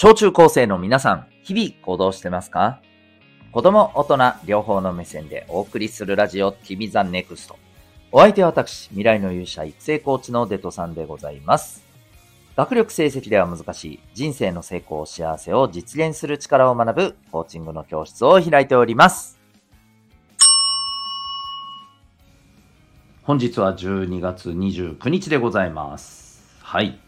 小中高生の皆さん、日々行動してますか？子供、大人、両方の目線でお送りするラジオ、君 the NEXT。お相手は私、未来の勇者育成コーチのデトさんでございます。学力成績では難しい人生の成功、幸せを実現する力を学ぶコーチングの教室を開いております。本日は12月29日でございます。はい。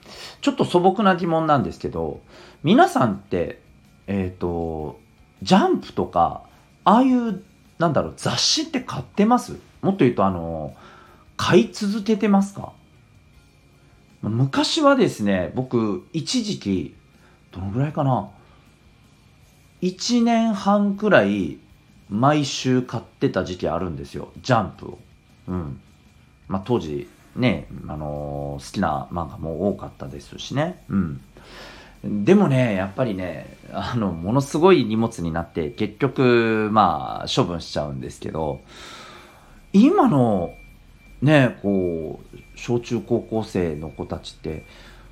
ちょっと素朴な疑問なんですけど、皆さんって、えっ、ー、と、ジャンプとか、ああいう、なんだろう、雑誌って買ってます？もっと言うと、あの、買い続けてますか？昔はですね、僕、一時期、どのぐらいかな？1年半くらい毎週買ってた時期あるんですよ。ジャンプを。うん。まあ、当時ね、あのー、好きな漫画も多かったですしね。うん。でもね、やっぱりね、あの、ものすごい荷物になって、結局、まあ、処分しちゃうんですけど、今の、ね、こう、小中高校生の子たちって、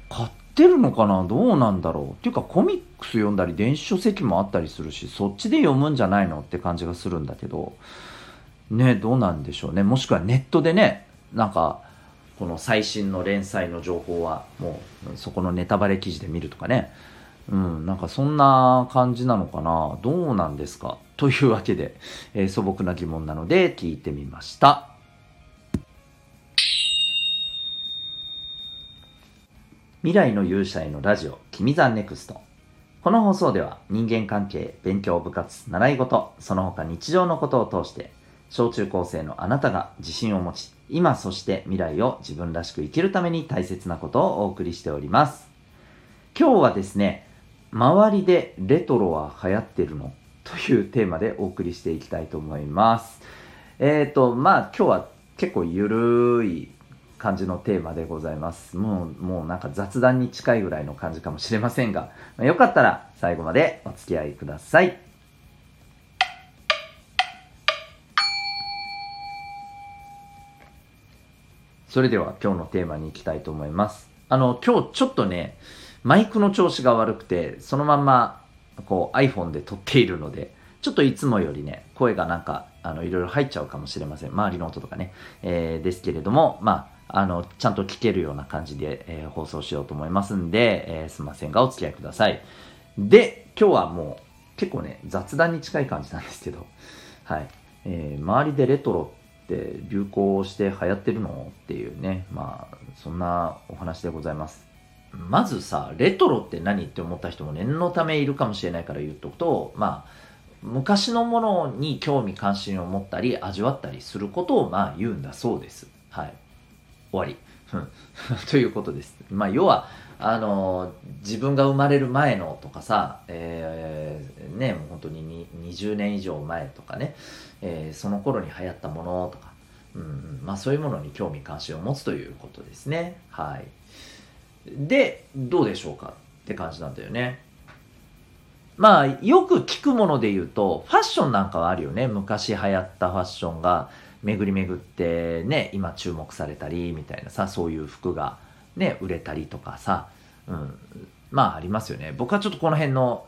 買ってるのかな？どうなんだろう？っていうか、コミックス読んだり、電子書籍もあったりするし、そっちで読むんじゃないの？って感じがするんだけど、ね、どうなんでしょうね。もしくはネットでね、なんか、この最新の連載の情報はもうそこのネタバレ記事で見るとかね。うん、なんかそんな感じなのかなどうなんですか？というわけで、えー、素朴な疑問なので聞いてみました。未来の勇者へのラジオ、君 the NEXT。この放送では人間関係、勉強、部活、習い事、その他日常のことを通して、小中高生のあなたが自信を持ち、今そして未来を自分らしく生きるために大切なことをお送りしております。今日はですね、周りでレトロは流行ってるの？というテーマでお送りしていきたいと思います。えっ、ー、と、まあ今日は結構ゆるい感じのテーマでございます。もう、もうなんか雑談に近いぐらいの感じかもしれませんが、よかったら最後までお付き合いください。それでは今日のテーマに行きたいと思います。あの、今日ちょっとね、マイクの調子が悪くて、そのまんま、こう iPhone で撮っているので、ちょっといつもよりね、声がなんか、あの、いろいろ入っちゃうかもしれません。周りの音とかね。えー、ですけれども、まあ、あの、ちゃんと聞けるような感じで、えー、放送しようと思いますんで、えー、すいませんがお付き合いください。で、今日はもう、結構ね、雑談に近い感じなんですけど、はい。えー、周りでレトロって流行して流行ってるの？っていうね、まあ、そんなお話でございます。まずさ、レトロって何って思った人も念のためいるかもしれないから言っとくと、まあ、昔のものに興味関心を持ったり味わったりすることをまあ言うんだそうです。はい。終わり。ということです。まあ要は、あの自分が生まれる前のとかさ、えー、ね、もう本当に20年以上前とかね、えー、その頃に流行ったものとか、うん、まあそういうものに興味関心を持つということですね。はい。で、どうでしょうかって感じなんだよね。まあ、よく聞くもので言うと、ファッションなんかはあるよね。昔流行ったファッションが巡り巡ってね、今注目されたり、みたいなさ、そういう服がね、売れたりとかさ、うん、まあありますよね。僕はちょっとこの辺の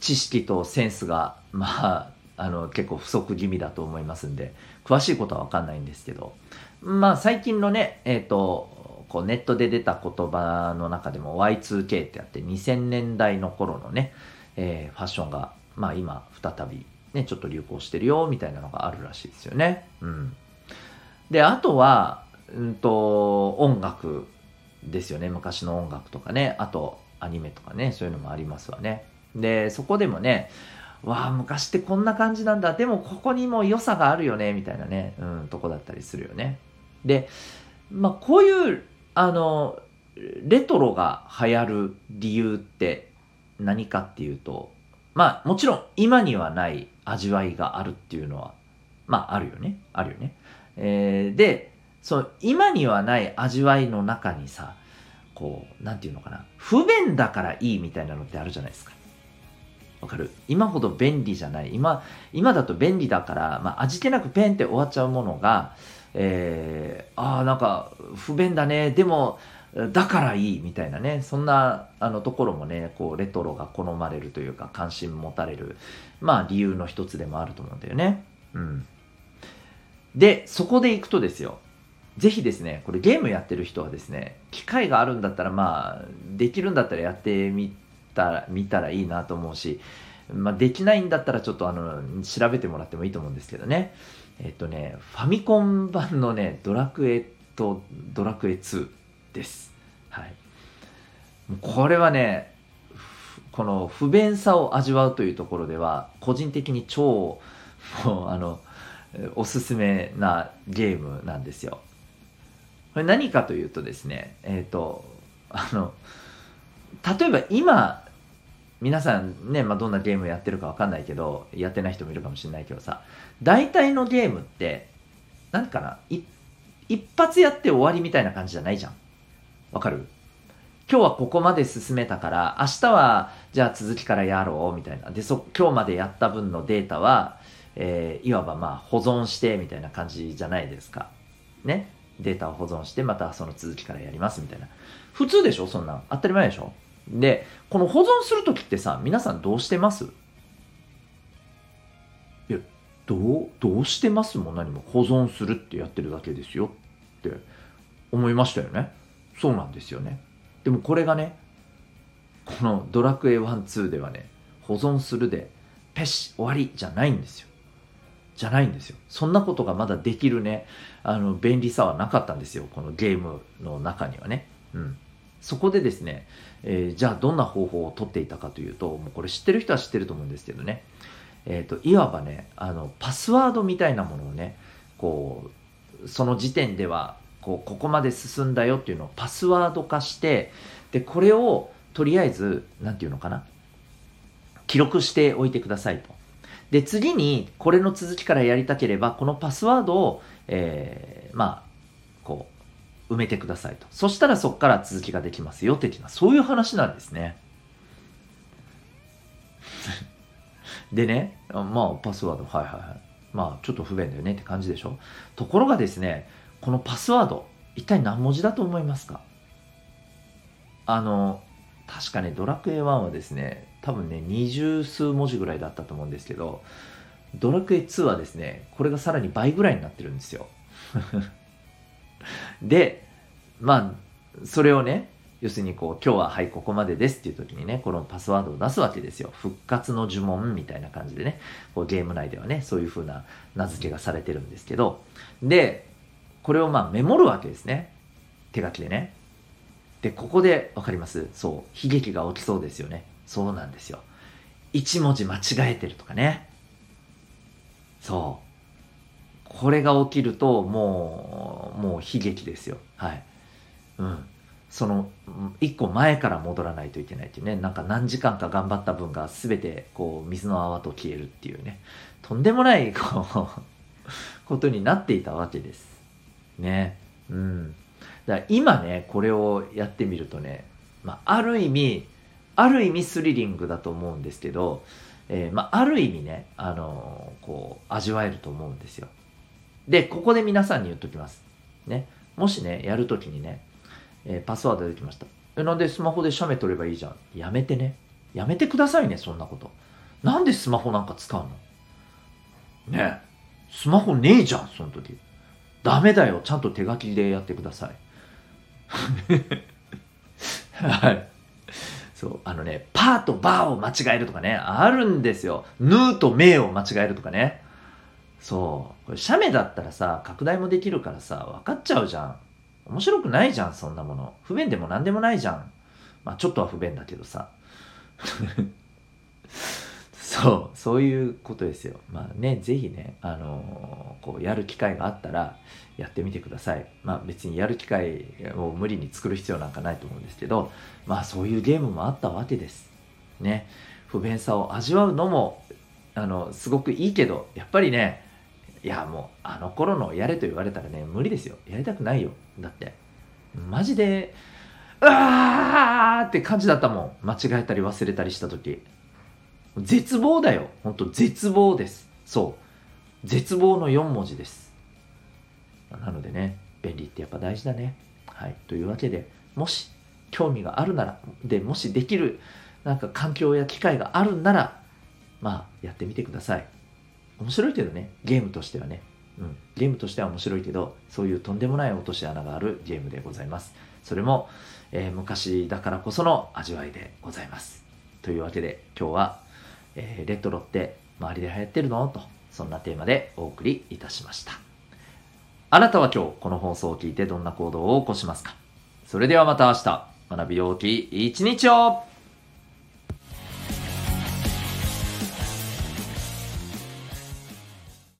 知識とセンスが、まあ、あの結構不足気味だと思いますんで、詳しいことはわかんないんですけど、まあ最近のね、えっ、ー、と、こうネットで出た言葉の中でも Y2K ってあって2000年代の頃のね、えー、ファッションが、まあ今再びね、ちょっと流行してるよみたいなのがあるらしいですよね。うん。で、あとは、うんと、音楽ですよね。昔の音楽とかね。あと、アニメとかね。そういうのもありますわね。で、そこでもね、わあ、昔ってこんな感じなんだ。でも、ここにも良さがあるよね。みたいなね、うん、とこだったりするよね。で、まあ、こういう、あの、レトロが流行る理由って何かっていうと、まあ、もちろん今にはない味わいがあるっていうのは、まあ、あるよね。あるよね。えー、で、そう、今にはない味わいの中にさ、こう、なんていうのかな、不便だからいいみたいなのってあるじゃないですか。わかる？今ほど便利じゃない。今、今だと便利だから、まあ、味気なくペンって終わっちゃうものが、えー、ああ、なんか不便だね。でも、だからいいみたいなね、そんなあのところもね、こうレトロが好まれるというか関心持たれる、まあ理由の一つでもあると思うんだよね。うん。で、そこで行くとですよ、ぜひですね、これゲームやってる人はですね、機会があるんだったらまあ、できるんだったらやってみたら、見たらいいなと思うし、まあできないんだったらちょっとあの、調べてもらってもいいと思うんですけどね。えっとね、ファミコン版のね、ドラクエとドラクエ2です。はい。これはね、この不便さを味わうというところでは、個人的に超、もうあの、おすすめなゲームなんですよ。これ何かというとですね、えっ、ー、と、あの、例えば今、皆さんね、まあ、どんなゲームやってるかわかんないけど、やってない人もいるかもしれないけどさ、大体のゲームって、なんかな、一発やって終わりみたいな感じじゃないじゃん。わかる？今日はここまで進めたから、明日はじゃあ続きからやろうみたいな。で、そ、今日までやった分のデータは、えー、いわばまあ保存してみたいな感じじゃないですか。ね？データを保存してまたその続きからやりますみたいな。普通でしょ？そんなん。当たり前でしょ？で、この保存するときってさ、皆さんどうしてます？いや、どう、どうしてますも何も保存するってやってるだけですよって思いましたよね。そうなんですよね。でもこれがね、このドラクエ1、2ではね、保存するで、ペシ終わりじゃないんですよ。じゃないんですよ。そんなことがまだできるね、あの、便利さはなかったんですよ。このゲームの中にはね。うん。そこでですね、えー、じゃあどんな方法をとっていたかというと、もうこれ知ってる人は知ってると思うんですけどね。えっ、ー、と、いわばね、あの、パスワードみたいなものをね、こう、その時点では、こう、ここまで進んだよっていうのをパスワード化して、で、これをとりあえず、なんていうのかな、記録しておいてくださいと。で、次にこれの続きからやりたければ、このパスワードを、えー、まあ、埋めてくださいと。そしたらそこから続きができますよ、的な、そういう話なんですね。でね、まあ、パスワード、はいはいはい。まあ、ちょっと不便だよねって感じでしょ。ところがですね、このパスワード、一体何文字だと思いますか？あの、確かね、ドラクエ1はですね、多分ね、二十数文字ぐらいだったと思うんですけど、ドラクエ2はですね、これがさらに倍ぐらいになってるんですよ。で、まあ、それをね、要するにこう、今日ははい、ここまでですっていう時にね、このパスワードを出すわけですよ。復活の呪文みたいな感じでね、こうゲーム内ではね、そういう風な名付けがされてるんですけど、で、これをまあメモるわけですね。手書きでね。で、ここでわかります？そう、悲劇が起きそうですよね。そうなんですよ。一文字間違えてるとかね。そう。これが起きると、もう、もう悲劇ですよ。はい。うん。その、一個前から戻らないといけないっていうね。なんか何時間か頑張った分が全て、こう、水の泡と消えるっていうね。とんでもない、こうことになっていたわけです。ね。うん。だから今ね、これをやってみるとね、まあ、ある意味、ある意味スリリングだと思うんですけど、えー、まあ、ある意味ね、あのー、こう、味わえると思うんですよ。で、ここで皆さんに言っときます。ね。もしね、やるときにね、えー、パスワード出てきました。え、なんでスマホで写メ撮ればいいじゃん。やめてね。やめてくださいね、そんなこと。なんでスマホなんか使うの？ねスマホねえじゃん、その時。ダメだよ。ちゃんと手書きでやってください。はい。そう、あのね、パーとバーを間違えるとかね、あるんですよ。ヌーとメーを間違えるとかね。そう。これ、写メだったらさ、拡大もできるからさ、分かっちゃうじゃん。面白くないじゃん、そんなもの。不便でも何でもないじゃん。まあ、ちょっとは不便だけどさ。そう、そういうことですよ。まあね、ぜひね、あのー、こう、やる機会があったら、やってみてください。まあ別にやる機会を無理に作る必要なんかないと思うんですけど、まあそういうゲームもあったわけです。ね。不便さを味わうのも、あの、すごくいいけど、やっぱりね、いやもう、あの頃のやれと言われたらね、無理ですよ。やりたくないよ。だって、マジで、うわーって感じだったもん。間違えたり忘れたりした時。絶望だよ。ほんと絶望です。そう。絶望の4文字です。なのでね、便利ってやっぱ大事だね。はい。というわけで、もし興味があるなら、で、もしできる、なんか環境や機会があるんなら、まあ、やってみてください。面白いけどね、ゲームとしてはね。うん、ゲームとしては面白いけど、そういうとんでもない落とし穴があるゲームでございます。それも、えー、昔だからこその味わいでございます。というわけで、今日は、えー、レトロって周りで流行ってるの？と、そんなテーマでお送りいたしました。あなたは今日この放送を聞いてどんな行動を起こしますか？それではまた明日、学びようき一日を